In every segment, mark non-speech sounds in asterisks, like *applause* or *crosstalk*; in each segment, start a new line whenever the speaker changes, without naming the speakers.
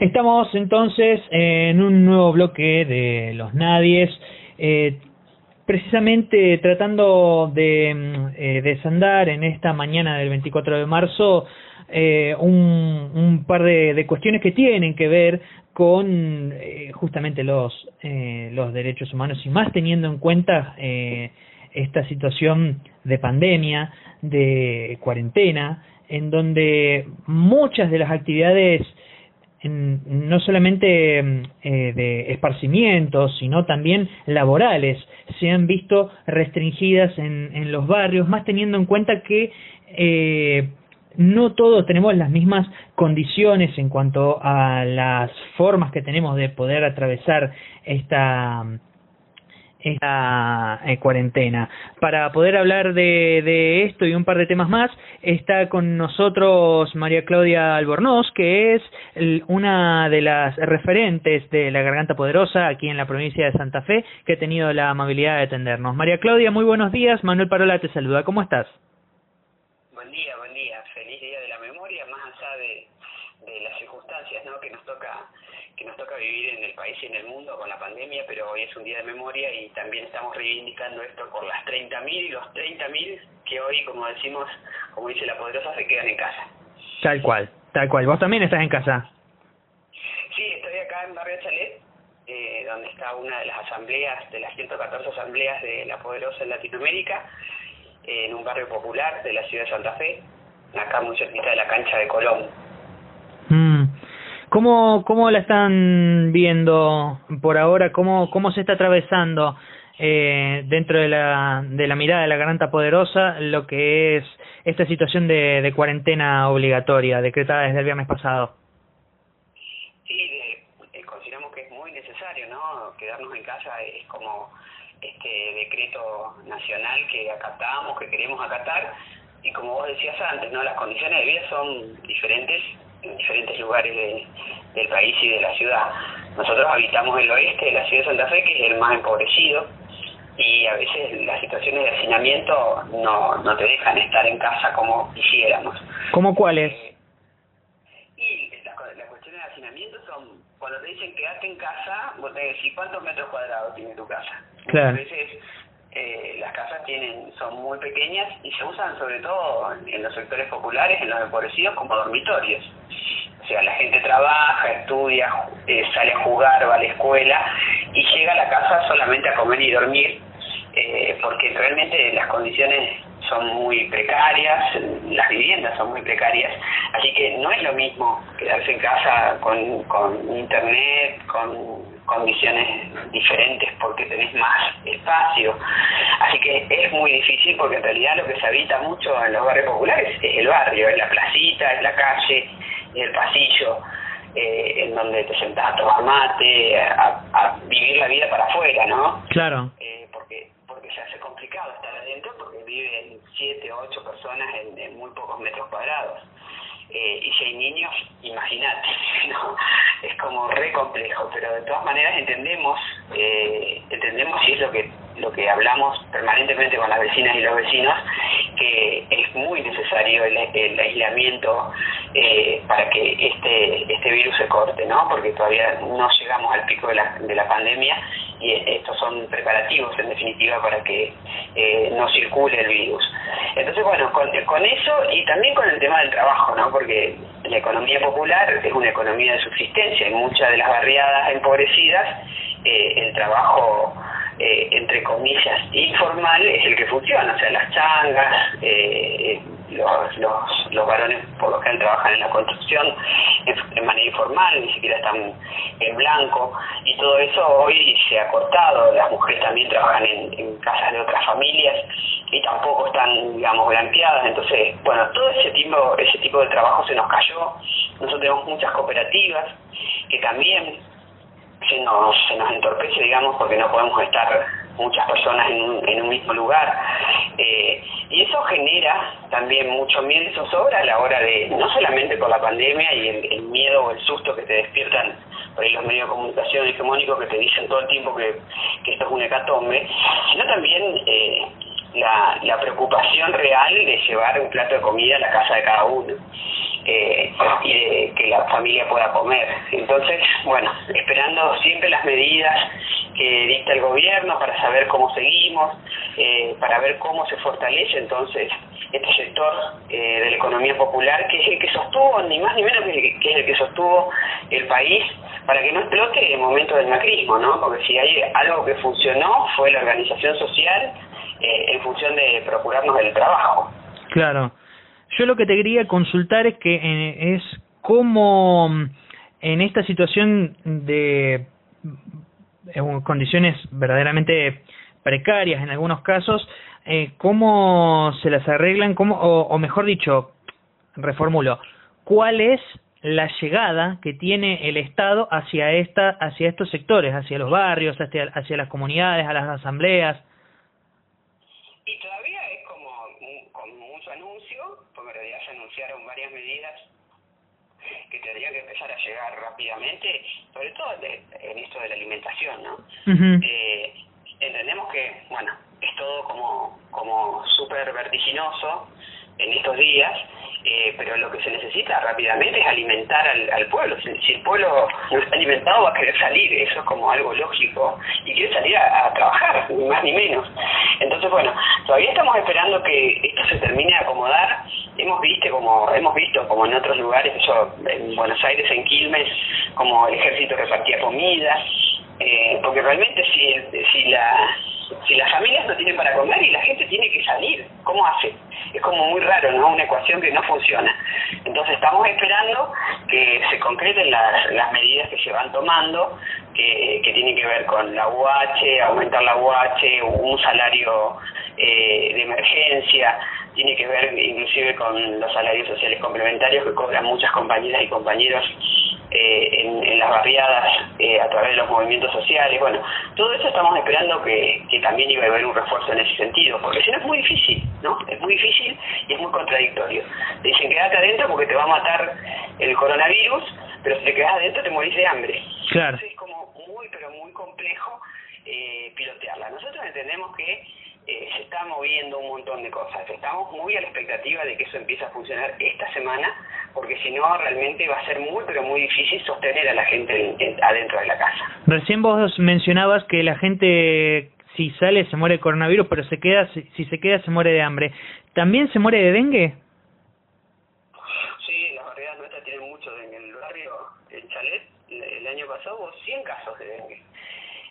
Estamos entonces en un nuevo bloque de los nadies, eh, precisamente tratando de mm, eh, desandar en esta mañana del 24 de marzo eh, un, par de, de, cuestiones que tienen que ver con eh, justamente los, eh, los derechos humanos y más teniendo en cuenta eh, esta situación de pandemia, de cuarentena, en donde muchas de las actividades en, no solamente eh, de esparcimiento, sino también laborales, se han visto restringidas en, en los barrios, más teniendo en cuenta que eh, no todos tenemos las mismas condiciones en cuanto a las formas que tenemos de poder atravesar esta esta cuarentena. Para poder hablar de, de, esto y un par de temas más, está con nosotros María Claudia Albornoz, que es el, una de las referentes de la Garganta Poderosa aquí en la provincia de Santa Fe, que ha tenido la amabilidad de atendernos. María Claudia, muy buenos días. Manuel Parola te saluda. ¿Cómo estás?
Buen día, buen día. Feliz Día de la Memoria, más allá de, las circunstancias ¿no? que nos toca que nos toca vivir en el país y en el mundo con la pandemia, pero hoy es un día de memoria y también estamos reivindicando esto por las 30.000 y los 30.000 que hoy, como decimos, como dice la poderosa, se quedan en casa.
Tal cual, tal cual. ¿Vos también estás en casa?
Sí, estoy acá en Barrio Chalet, eh, donde está una de las asambleas, de las 114 asambleas de la poderosa en Latinoamérica, eh, en un barrio popular de la ciudad de Santa Fe, acá muy cerquita de la cancha de Colón.
¿Cómo, ¿Cómo la están viendo por ahora? ¿Cómo, cómo se está atravesando eh, dentro de la, de la mirada de la garganta poderosa lo que es esta situación de, de cuarentena obligatoria decretada desde el viernes pasado?
Sí, eh, consideramos que es muy necesario, ¿no? Quedarnos en casa es como este decreto nacional que acatamos, que queremos acatar, y como vos decías antes, ¿no? Las condiciones de vida son diferentes en diferentes lugares de, del país y de la ciudad. Nosotros habitamos el oeste de la ciudad de Santa Fe, que es el más empobrecido, y a veces las situaciones de hacinamiento no, no te dejan estar en casa como quisiéramos.
¿Cómo cuáles?
Eh, y las la cuestiones de hacinamiento son, cuando te dicen quedate en casa, vos te decís cuántos metros cuadrados tiene tu casa.
Claro.
A veces eh, las casas tienen son muy pequeñas y se usan sobre todo en los sectores populares, en los empobrecidos, como dormitorios. O sea, la gente trabaja, estudia, eh, sale a jugar, va a la escuela y llega a la casa solamente a comer y dormir, eh, porque realmente las condiciones son muy precarias, las viviendas son muy precarias, así que no es lo mismo quedarse en casa con, con internet, con condiciones diferentes porque tenés más espacio. Así que es muy difícil porque en realidad lo que se habita mucho en los barrios populares es el barrio, es la placita, es la calle, es el pasillo, eh, en donde te sentás a tomar mate, a, a vivir la vida para afuera, ¿no?
Claro.
Eh, porque porque se hace complicado estar adentro porque viven siete o ocho personas en, en muy pocos metros cuadrados. Eh, y si hay niños, imagínate, *laughs* ¿no? es como re complejo, pero de todas maneras entendemos, eh, entendemos y es lo que lo que hablamos permanentemente con las vecinas y los vecinos, que es muy necesario el, aislamiento eh, para que este este virus se corte, ¿no? Porque todavía no llegamos al pico de la, de la pandemia y estos son preparativos en definitiva para que eh, no circule el virus. Entonces, bueno, con, con eso y también con el tema del trabajo, ¿no? Porque la economía popular es una economía de subsistencia. En muchas de las barriadas empobrecidas, eh, el trabajo, eh, entre comillas, informal es el que funciona. O sea, las changas, eh, los, los, los varones por lo general trabajan en la construcción de manera informal, ni siquiera están en blanco. Y todo eso hoy se ha cortado. Las mujeres también trabajan en, en casas de otras familias y tampoco están, digamos, blanqueadas. Entonces, bueno, todo ese tipo, ese tipo de trabajo se nos cayó. Nosotros tenemos muchas cooperativas que también se nos, se nos entorpece, digamos, porque no podemos estar muchas personas en un, en un mismo lugar. Eh, y eso genera también mucho miedo y zozobra a la hora de, no solamente por la pandemia y el, miedo o el susto que te despiertan por ahí los medios de comunicación hegemónicos que te dicen todo el tiempo que, que esto es un hecatombe, sino también eh, la, la preocupación real de llevar un plato de comida a la casa de cada uno. Familia pueda comer. Entonces, bueno, esperando siempre las medidas que dicta el gobierno para saber cómo seguimos, eh, para ver cómo se fortalece entonces este sector eh, de la economía popular, que es el que sostuvo, ni más ni menos que, es el que sostuvo el país para que no explote el momento del macrismo, ¿no? Porque si hay algo que funcionó fue la organización social eh, en función de procurarnos el trabajo.
Claro. Yo lo que te quería consultar es que eh, es cómo en esta situación de condiciones verdaderamente precarias en algunos casos, eh, cómo se las arreglan, cómo, o, mejor dicho, reformulo, cuál es la llegada que tiene el Estado hacia esta, hacia estos sectores, hacia los barrios, hacia, hacia las comunidades, a las asambleas.
Y todavía es como, con mucho anuncio, porque en realidad se anunciaron varias medidas que tendrían que empezar a llegar rápidamente, sobre todo en esto de la alimentación, ¿no? eh, entendemos que, bueno, es todo como, como súper vertiginoso en estos días, eh, pero lo que se necesita rápidamente es alimentar al, al pueblo. Si, el pueblo no está alimentado va a querer salir, eso es como algo lógico, y quiere salir a, trabajar, ni más ni menos. Entonces, bueno, todavía estamos esperando que esto se termine de acomodar. Hemos visto como hemos visto como en otros lugares, en Buenos Aires, en Quilmes, como el ejército repartía comida, eh, porque realmente si, si la si las familias no tienen para comer y la gente tiene que salir, ¿cómo hace? Es como muy raro, ¿no? Una ecuación que no funciona. Entonces estamos esperando que se concreten las, las medidas que se van tomando, que, que tienen que ver con la UH, aumentar la UH, un salario eh, de emergencia, tiene que ver inclusive con los salarios sociales complementarios que cobran muchas compañeras y compañeros eh, en, en, las barriadas eh, a través de los movimientos sociales. Bueno, todo eso estamos esperando que, que también iba a haber un refuerzo en ese sentido, porque si no es muy difícil, ¿no? Es muy difícil y es muy contradictorio. dicen quédate adentro porque te va a matar el coronavirus, pero si te quedas adentro te morís de hambre.
Claro.
Entonces es como muy, pero muy complejo eh, pilotearla. Nosotros entendemos que eh, se está moviendo un montón de cosas. Estamos muy a la expectativa de que eso empiece a funcionar esta semana, porque si no, realmente va a ser muy, pero muy difícil sostener a la gente adentro de la casa.
Recién vos mencionabas que la gente, si sale, se muere de coronavirus, pero se queda, si, se queda, se muere de hambre. ¿También se muere de dengue?
Sí, las barriadas nuestras tienen mucho dengue. En el barrio, en Chalet, el año pasado hubo 100 casos de dengue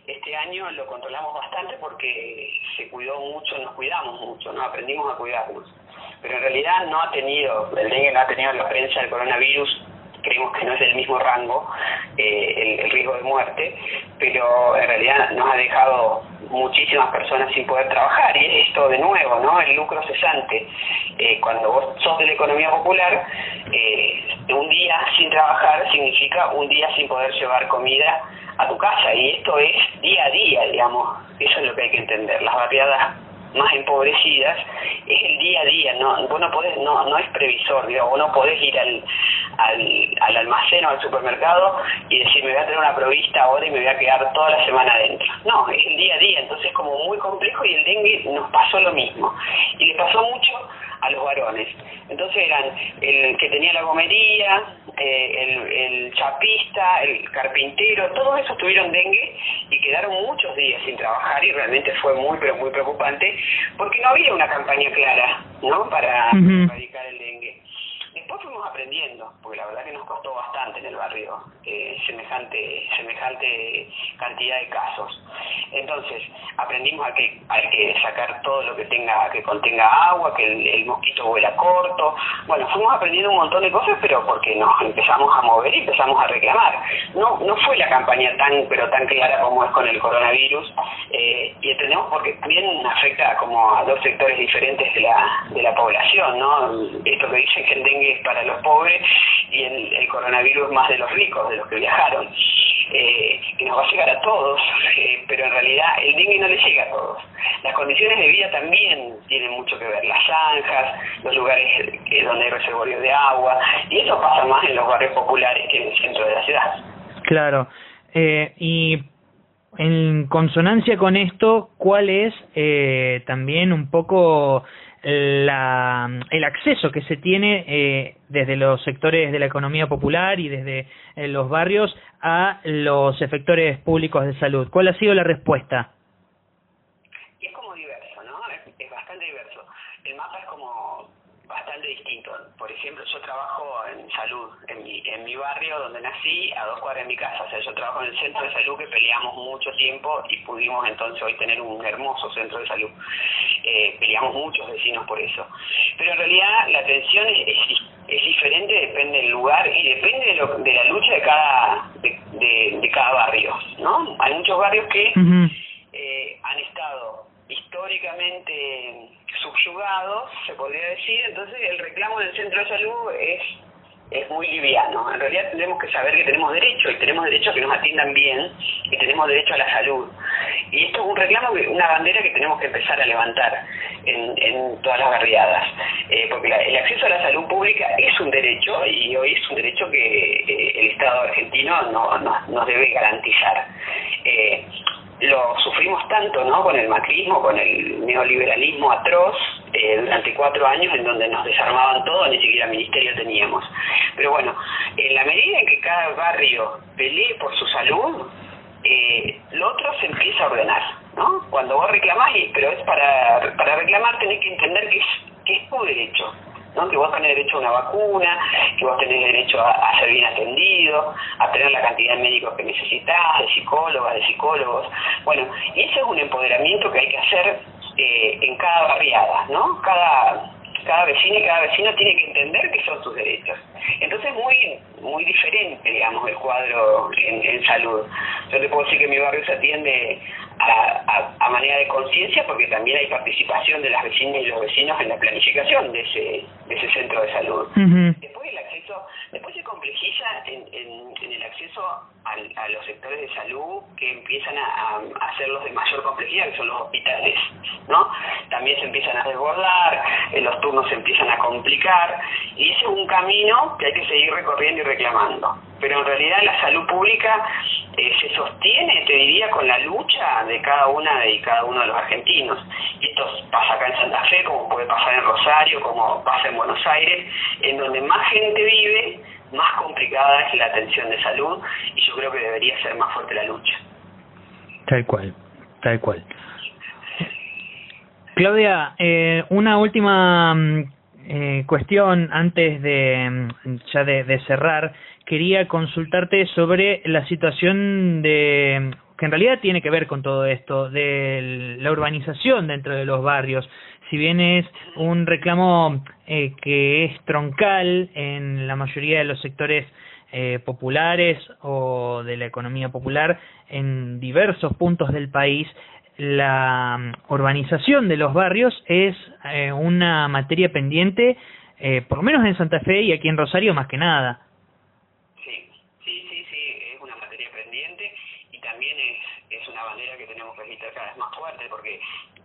este año lo controlamos bastante porque se cuidó mucho, nos cuidamos mucho, no aprendimos a cuidarnos. Pero en realidad no ha tenido, el dengue no ha tenido la prensa del coronavirus, creemos que no es del mismo rango eh, el, riesgo de muerte, pero en realidad nos ha dejado muchísimas personas sin poder trabajar y es esto de nuevo, ¿no? El lucro cesante. Eh, cuando vos sos de la economía popular, eh, un día sin trabajar significa un día sin poder llevar comida a tu casa y esto es día a día, digamos, eso es lo que hay que entender. Las barriadas más empobrecidas es el día a día, no, vos no podés, no, no es previsor, digamos, vos no podés ir al, al, al almacén o al supermercado y decir me voy a tener una provista ahora y me voy a quedar toda la semana adentro. No, es el día a día, entonces es como muy complejo y el dengue nos pasó lo mismo. Y le pasó mucho a los varones. Entonces eran el que tenía la gomería, eh, el, el chapista, el carpintero, todos esos tuvieron dengue y quedaron muchos días sin trabajar y realmente fue muy, pero muy preocupante porque no había una campaña clara, ¿no? Para erradicar. Porque la verdad que nos costó bastante en el barrio eh, semejante semejante cantidad de casos. Entonces, aprendimos a que hay que sacar todo lo que tenga que contenga agua, que el, mosquito vuela corto. Bueno, fuimos aprendiendo un montón de cosas, pero porque nos empezamos a mover y empezamos a reclamar. No no fue la campaña tan pero tan clara como es con el coronavirus eh, y entendemos porque también afecta como a dos sectores diferentes de la de la población, ¿no? Esto que dicen que el dengue es para los pobres y el, el coronavirus más de los ricos, de los que viajaron eh, que nos va a llegar a todos, eh, pero en realidad el dengue no le llega a todos. Las condiciones de vida también tienen mucho que ver, las zanjas, los lugares eh, donde hay reservorios de agua, y eso pasa más en los barrios populares que en el centro de la ciudad.
Claro, eh, y en consonancia con esto, ¿cuál es eh, también un poco la, el acceso que se tiene eh, desde los sectores de la economía popular y desde eh, los barrios a los efectores públicos de salud. ¿Cuál ha sido la respuesta?
es como diverso, ¿no? es bastante diverso. El mapa es como bastante distinto. Por ejemplo, yo trabajo en salud, en mi, en mi barrio donde nací, a dos cuadras de mi casa. O sea, yo trabajo en el centro de salud que peleamos mucho tiempo y pudimos entonces hoy tener un hermoso centro de salud. Eh, peleamos muchos vecinos por eso. Pero en realidad la atención es, es, diferente, depende del lugar y depende de, lo, de la lucha de cada, de, de, cada barrio, ¿no? Hay muchos barrios que eh, han estado históricamente subyugados, se podría decir, entonces el reclamo del centro de salud es es muy liviano. En realidad tenemos que saber que tenemos derecho y tenemos derecho a que nos atiendan bien y tenemos derecho a la salud. Y esto es un reclamo, una bandera que tenemos que empezar a levantar en, en todas las barriadas, eh, porque el acceso a la salud pública es un derecho y hoy es un derecho que eh, el Estado argentino no, no, nos debe garantizar. Eh, lo sufrimos tanto ¿no? con el macrismo, con el neoliberalismo atroz, eh, durante cuatro años en donde nos desarmaban todo, ni siquiera ministerio teníamos. Pero bueno, en la medida en que cada barrio pelee por su salud, eh, lo otro se empieza a ordenar, ¿no? Cuando vos reclamás, pero es para, para reclamar tenés que entender que es, que es tu derecho, ¿no? que vos tenés derecho a una vacuna, que vos tenés derecho a, ser bien atendido, a tener la cantidad de médicos que necesitas, de psicólogas, de psicólogos. Bueno, y ese es un empoderamiento que hay que hacer eh, en cada barriada, ¿no? Cada cada vecino y cada vecino tiene que entender que son sus derechos. Entonces es muy muy diferente, digamos, el cuadro en, en salud. Yo te puedo decir que mi barrio se atiende a, a, manera de conciencia porque también hay participación de las vecinas y los vecinos en la planificación de ese, de ese centro de salud. El acceso, después se complejiza en, el acceso a los sectores de salud que empiezan a, a ser los de mayor complejidad, que son los hospitales, ¿no? También se empiezan a desbordar, eh, los turnos se empiezan a complicar y ese es un camino que hay que seguir recorriendo y reclamando. Pero en realidad la salud pública eh, se sostiene, te diría, con la lucha de cada una y cada uno de los argentinos. Y esto pasa acá en Santa Fe, como puede pasar en Rosario, como pasa en Buenos Aires, en donde más gente vive, más complicada es la atención de salud y yo creo que debería ser más fuerte la lucha.
Tal cual, tal cual. Claudia, eh, una última mm, eh, cuestión antes de mm, ya de, cerrar. Quería consultarte sobre la situación de que en realidad tiene que ver con todo esto de la urbanización dentro de los barrios. Si bien es un reclamo eh, que es troncal en la mayoría de los sectores eh, populares o de la economía popular en diversos puntos del país, la mm, urbanización de los barrios es eh, una materia pendiente, eh, por lo menos en Santa Fe y aquí en Rosario más que nada.
Sí, sí, sí, sí, es una materia pendiente y también es, es una bandera que tenemos que agitar cada porque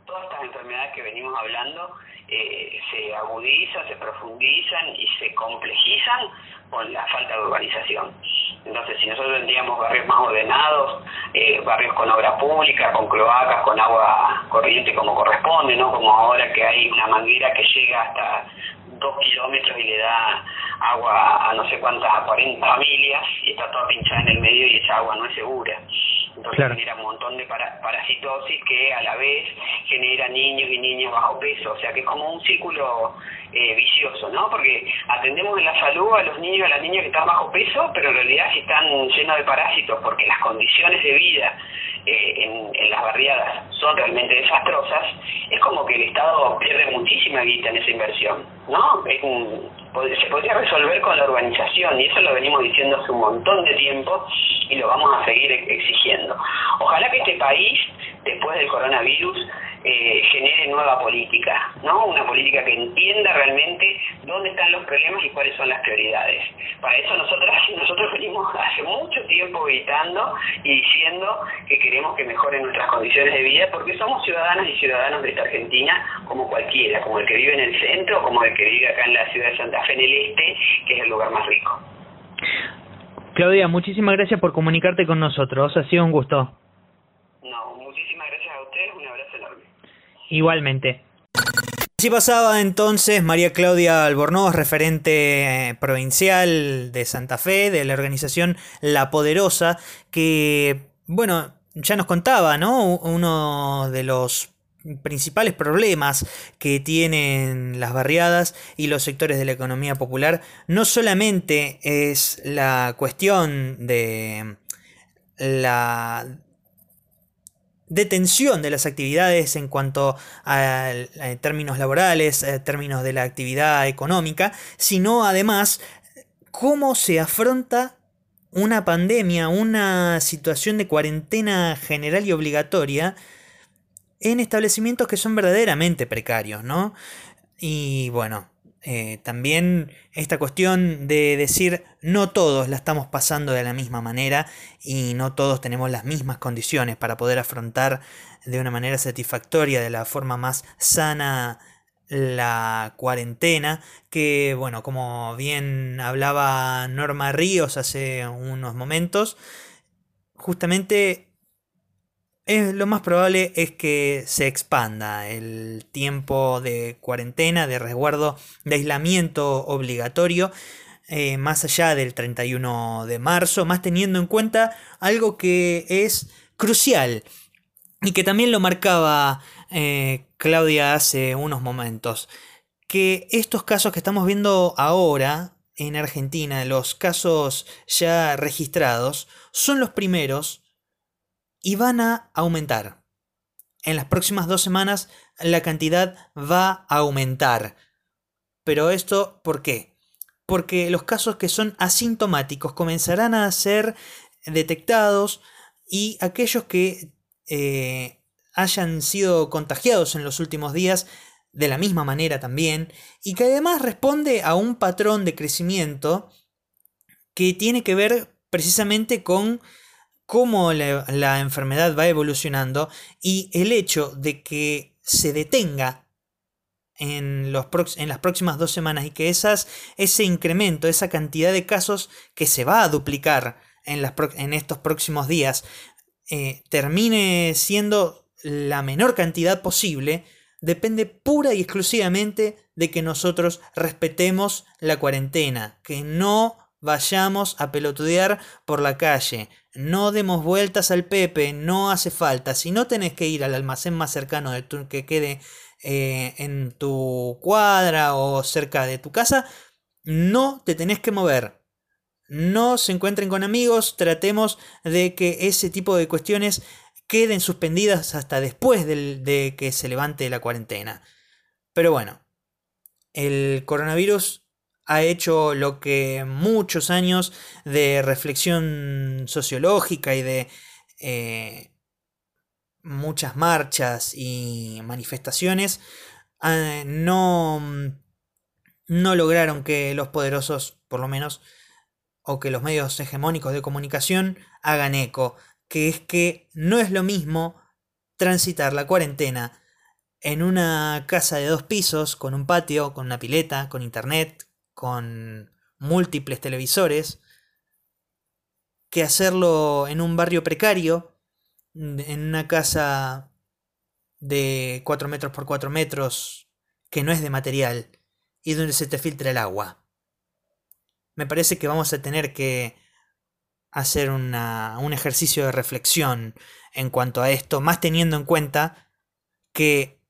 todas estas enfermedades que venimos hablando eh, se agudizan, se profundizan y se complejizan con la falta de urbanización. Entonces, si nosotros tendríamos barrios más ordenados, eh, barrios con obra pública, con cloacas, con agua corriente como corresponde, ¿no? Como ahora que hay una manguera que llega hasta dos kilómetros y le da agua a no sé cuántas, a 40 familias y está toda pinchada en el medio y esa agua no es segura. Entonces genera un montón de parasitosis que a la vez genera niños y niñas bajo peso, o sea que es como un círculo eh, vicioso, ¿no? Porque atendemos en la salud a los niños y a las niñas que están bajo peso, pero en realidad están llenos de parásitos porque las condiciones de vida eh, en, en las barriadas son realmente desastrosas, es como que el Estado pierde muchísima guita en esa inversión, ¿no? Es un, se podría resolver con la urbanización y eso lo venimos diciendo hace un montón de tiempo y lo vamos a seguir exigiendo. País, después del coronavirus, eh, genere nueva política, ¿no? Una política que entienda realmente dónde están los problemas y cuáles son las prioridades. Para eso nosotros *laughs* nosotros venimos hace mucho tiempo gritando y diciendo que queremos que mejoren nuestras condiciones de vida porque somos ciudadanas y ciudadanos de esta Argentina como cualquiera, como el que vive en el centro, como el que vive acá en la ciudad de Santa Fe en el este, que es el lugar más rico.
Claudia, muchísimas gracias por comunicarte con nosotros. Ha sido un gusto.
No, muchísimas gracias a ustedes. Un abrazo enorme.
Igualmente. Así pasaba entonces María Claudia Albornoz, referente eh, provincial de Santa Fe, de la organización La Poderosa, que, bueno, ya nos contaba, ¿no? Uno de los principales problemas que tienen las barriadas y los sectores de la economía popular no solamente es la cuestión de la detención de las actividades en cuanto a, términos laborales, a términos de la actividad económica, sino además cómo se afronta una pandemia, una situación de cuarentena general y obligatoria en establecimientos que son verdaderamente precarios, ¿no? Y bueno, eh, también esta cuestión de decir no todos la estamos pasando de la misma manera y no todos tenemos las mismas condiciones para poder afrontar de una manera satisfactoria, de la forma más sana la cuarentena, que bueno, como bien hablaba Norma Ríos hace unos momentos, justamente lo más probable es que se expanda el tiempo de cuarentena, de resguardo, de aislamiento obligatorio, eh, más allá del 31 de marzo, más teniendo en cuenta algo que es crucial y que también lo marcaba eh, Claudia hace unos momentos, que estos casos que estamos viendo ahora en Argentina, los casos ya registrados, son los primeros y van a aumentar. En las próximas dos semanas la cantidad va a aumentar. Pero esto, ¿por qué? Porque los casos que son asintomáticos comenzarán a ser detectados y aquellos que eh, hayan sido contagiados en los últimos días de la misma manera también y que además responde a un patrón de crecimiento que tiene que ver precisamente con cómo la, enfermedad va evolucionando y el hecho de que se detenga en, los en, las próximas dos semanas y que esas, ese incremento, esa cantidad de casos que se va a duplicar en, las, en estos próximos días, eh, termine siendo la menor cantidad posible, depende pura y exclusivamente de que nosotros respetemos la cuarentena, que no vayamos a pelotudear por la calle, no demos vueltas al Pepe, no hace falta. Si no tenés que ir al almacén más cercano de que quede eh, en tu cuadra o cerca de tu casa, no te tenés que mover. No se encuentren con amigos, tratemos de que ese tipo de cuestiones queden suspendidas hasta después de que se levante la cuarentena. Pero bueno, el coronavirus ha hecho lo que muchos años de reflexión sociológica y de eh, muchas marchas y manifestaciones ah, no, no lograron que los poderosos, por lo menos, o que los medios hegemónicos de comunicación hagan eco, que es que no es lo mismo transitar la cuarentena en una casa de dos pisos, con un patio, con una pileta, con internet, con múltiples televisores, que hacerlo en un barrio precario, en una casa de 4 metros por 4 metros, que no es de material, y donde se te filtra el agua. Me parece que vamos a tener que hacer una, un ejercicio de reflexión en cuanto a esto, más teniendo en cuenta que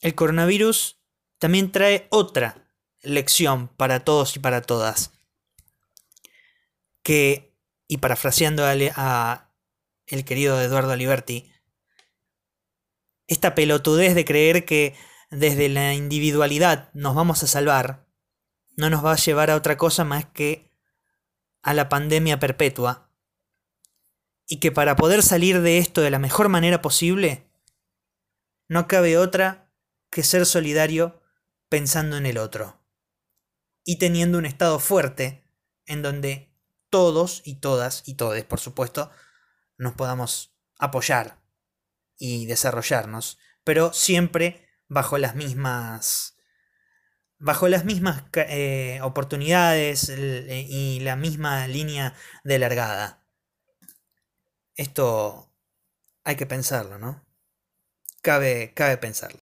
el coronavirus también trae otra lección para todos y para todas. Que, y parafraseando a, el querido Eduardo Aliberti, esta pelotudez de creer que desde la individualidad nos vamos a salvar, no nos va a llevar a otra cosa más que a la pandemia perpetua. Y que para poder salir de esto de la mejor manera posible, no cabe otra que ser solidario pensando en el otro y teniendo un Estado fuerte en donde todos y todas y todes, por supuesto, nos podamos apoyar y desarrollarnos, pero siempre bajo las mismas bajo las mismas eh, oportunidades eh, y la misma línea de largada. Esto hay que pensarlo, ¿no? Cabe, cabe pensarlo.